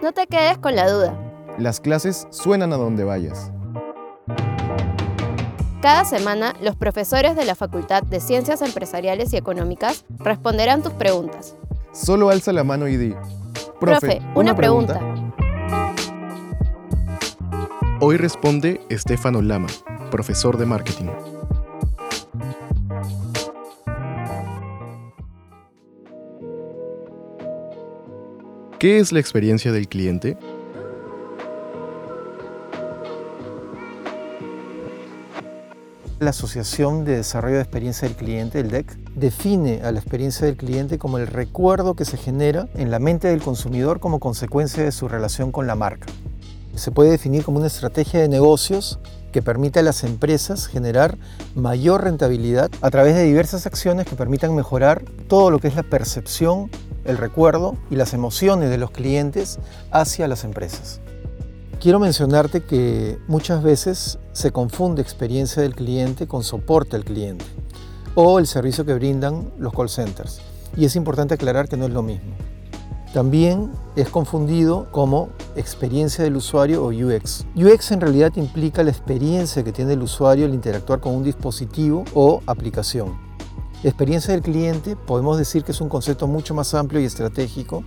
No te quedes con la duda. Las clases suenan a donde vayas. Cada semana, los profesores de la Facultad de Ciencias Empresariales y Económicas responderán tus preguntas. Solo alza la mano y di. Profe, una, pregunta. Hoy responde Estefano Lama, profesor de marketing. ¿Qué es la experiencia del cliente? La Asociación de Desarrollo de Experiencia del Cliente, el DEC, define a la experiencia del cliente como el recuerdo que se genera en la mente del consumidor como consecuencia de su relación con la marca. Se puede definir como una estrategia de negocios que permite a las empresas generar mayor rentabilidad a través de diversas acciones que permitan mejorar todo lo que es la percepción, el recuerdo y las emociones de los clientes hacia las empresas. Quiero mencionarte que muchas veces se confunde experiencia del cliente con soporte al cliente o el servicio que brindan los call centers. Y es importante aclarar que no es lo mismo. También es confundido como experiencia del usuario o UX. UX en realidad implica la experiencia que tiene el usuario al interactuar con un dispositivo o aplicación. Experiencia del cliente podemos decir que es un concepto mucho más amplio y estratégico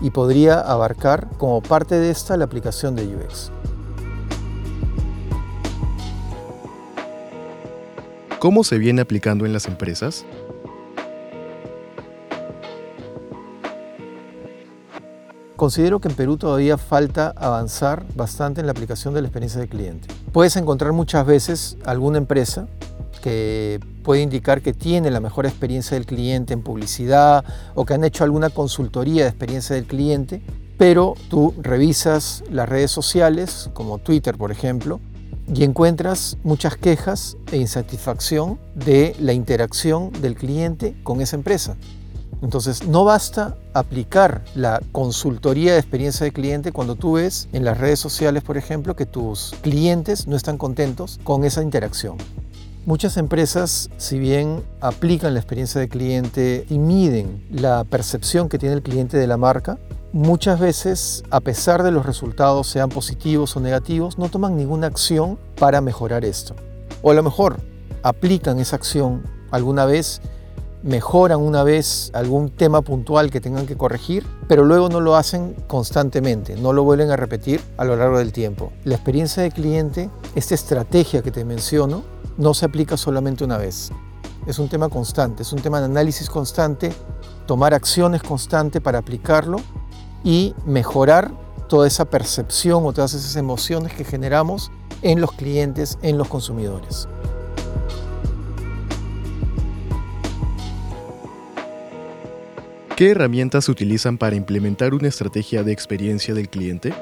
y podría abarcar como parte de esta la aplicación de UX. ¿Cómo se viene aplicando en las empresas? Considero que en Perú todavía falta avanzar bastante en la aplicación de la experiencia del cliente. Puedes encontrar muchas veces alguna empresa puede indicar que tiene la mejor experiencia del cliente en publicidad o que han hecho alguna consultoría de experiencia del cliente, pero tú revisas las redes sociales, como Twitter por ejemplo, y encuentras muchas quejas e insatisfacción de la interacción del cliente con esa empresa. Entonces, no basta aplicar la consultoría de experiencia de cliente cuando tú ves en las redes sociales, por ejemplo, que tus clientes no están contentos con esa interacción. Muchas empresas, si bien aplican la experiencia de cliente y miden la percepción que tiene el cliente de la marca, muchas veces, a pesar de los resultados sean positivos o negativos, no toman ninguna acción para mejorar esto. O a lo mejor aplican esa acción alguna vez, mejoran una vez algún tema puntual que tengan que corregir, pero luego no lo hacen constantemente, no lo vuelven a repetir a lo largo del tiempo. La experiencia de cliente, esta estrategia que te menciono, no se aplica solamente una vez. Es un tema constante, es un tema de análisis constante, tomar acciones constantes para aplicarlo y mejorar toda esa percepción o todas esas emociones que generamos en los clientes, en los consumidores. ¿Qué herramientas se utilizan para implementar una estrategia de experiencia del cliente?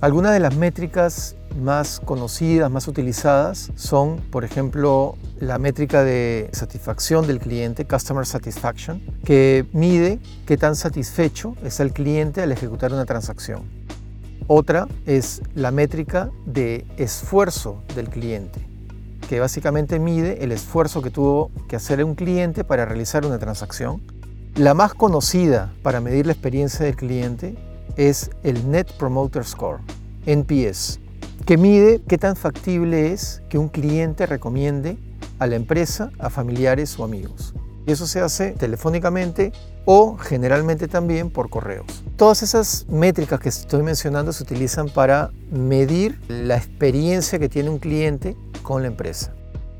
Algunas de las métricas más conocidas, más utilizadas son, por ejemplo, la métrica de satisfacción del cliente, Customer Satisfaction, que mide qué tan satisfecho es el cliente al ejecutar una transacción. Otra es la métrica de esfuerzo del cliente, que básicamente mide el esfuerzo que tuvo que hacer un cliente para realizar una transacción. La más conocida para medir la experiencia del cliente es el Net Promoter Score, NPS, que mide qué tan factible es que un cliente recomiende a la empresa, a familiares o amigos. Y eso se hace telefónicamente o generalmente también por correos. Todas esas métricas que estoy mencionando se utilizan para medir la experiencia que tiene un cliente con la empresa.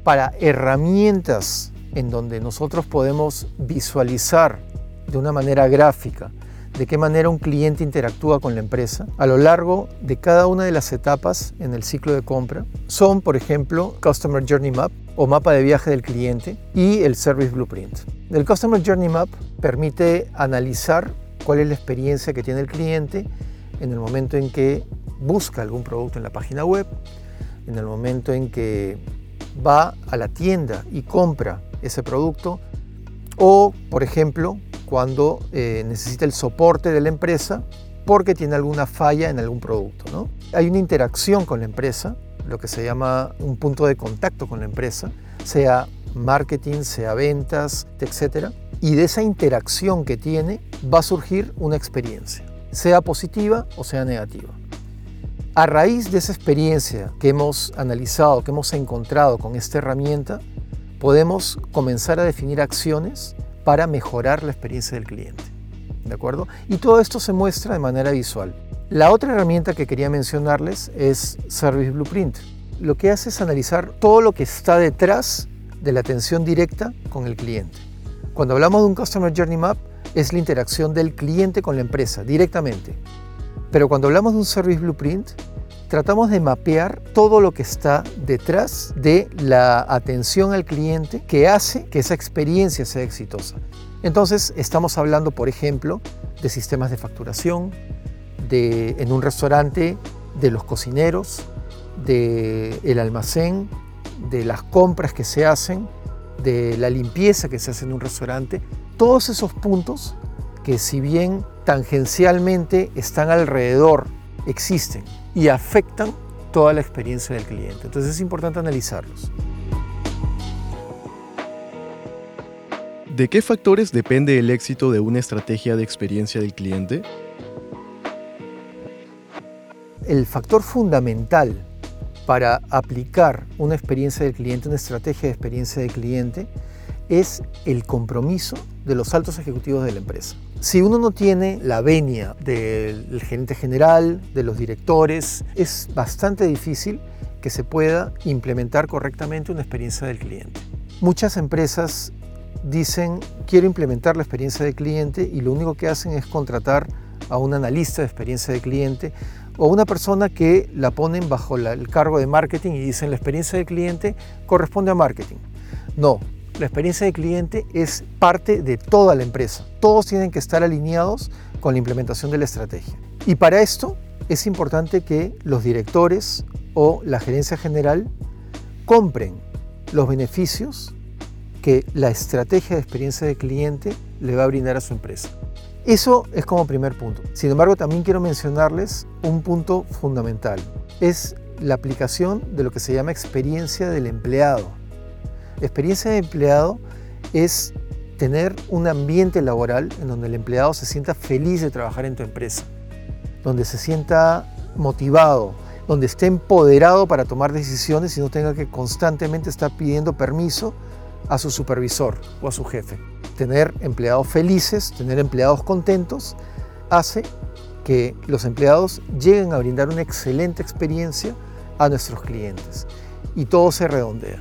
Para herramientas en donde nosotros podemos visualizar de una manera gráfica de qué manera un cliente interactúa con la empresa a lo largo de cada una de las etapas en el ciclo de compra. Son, por ejemplo, Customer Journey Map o mapa de viaje del cliente y el Service Blueprint. El Customer Journey Map permite analizar cuál es la experiencia que tiene el cliente en el momento en que busca algún producto en la página web, en el momento en que va a la tienda y compra ese producto, o, por ejemplo, cuando eh, necesita el soporte de la empresa porque tiene alguna falla en algún producto. ¿no? Hay una interacción con la empresa, lo que se llama un punto de contacto con la empresa, sea marketing, sea ventas, etc. y de esa interacción que tiene va a surgir una experiencia, sea positiva o sea negativa. A raíz de esa experiencia que hemos analizado, que hemos encontrado con esta herramienta, podemos comenzar a definir acciones para mejorar la experiencia del cliente. ¿De acuerdo? Y todo esto se muestra de manera visual. La otra herramienta que quería mencionarles es Service Blueprint. Lo que hace es analizar todo lo que está detrás de la atención directa con el cliente. Cuando hablamos de un Customer Journey Map, es la interacción del cliente con la empresa directamente. Pero cuando hablamos de un Service Blueprint, tratamos de mapear todo lo que está detrás de la atención al cliente que hace que esa experiencia sea exitosa. Entonces estamos hablando, por ejemplo, de sistemas de facturación, de, en un restaurante, de los cocineros, del el almacén, de las compras que se hacen, de la limpieza que se hace en un restaurante. Todos esos puntos que si bien tangencialmente están alrededor, existen y afectan toda la experiencia del cliente. Entonces es importante analizarlos. ¿De qué factores depende el éxito de una estrategia de experiencia del cliente? El factor fundamental para aplicar una experiencia del cliente, una estrategia de experiencia del cliente, es el compromiso de los altos ejecutivos de la empresa. Si uno no tiene la venia del gerente general, de los directores, es bastante difícil que se pueda implementar correctamente una experiencia del cliente. Muchas empresas dicen quiero implementar la experiencia del cliente y lo único que hacen es contratar a un analista de experiencia del cliente o una persona que la ponen bajo el cargo de marketing y dicen la experiencia del cliente corresponde a marketing. No, la experiencia del cliente es parte de toda la empresa. Todos tienen que estar alineados con la implementación de la estrategia. Y para esto es importante que los directores o la gerencia general compren los beneficios que la estrategia de experiencia del cliente le va a brindar a su empresa. Eso es como primer punto. Sin embargo, también quiero mencionarles un punto fundamental. Es la aplicación de lo que se llama experiencia del empleado. Experiencia de empleado es tener un ambiente laboral en donde el empleado se sienta feliz de trabajar en tu empresa, donde se sienta motivado, donde esté empoderado para tomar decisiones y no tenga que constantemente estar pidiendo permiso a su supervisor o a su jefe. Tener empleados felices, tener empleados contentos, hace que los empleados lleguen a brindar una excelente experiencia a nuestros clientes y todo se redondea.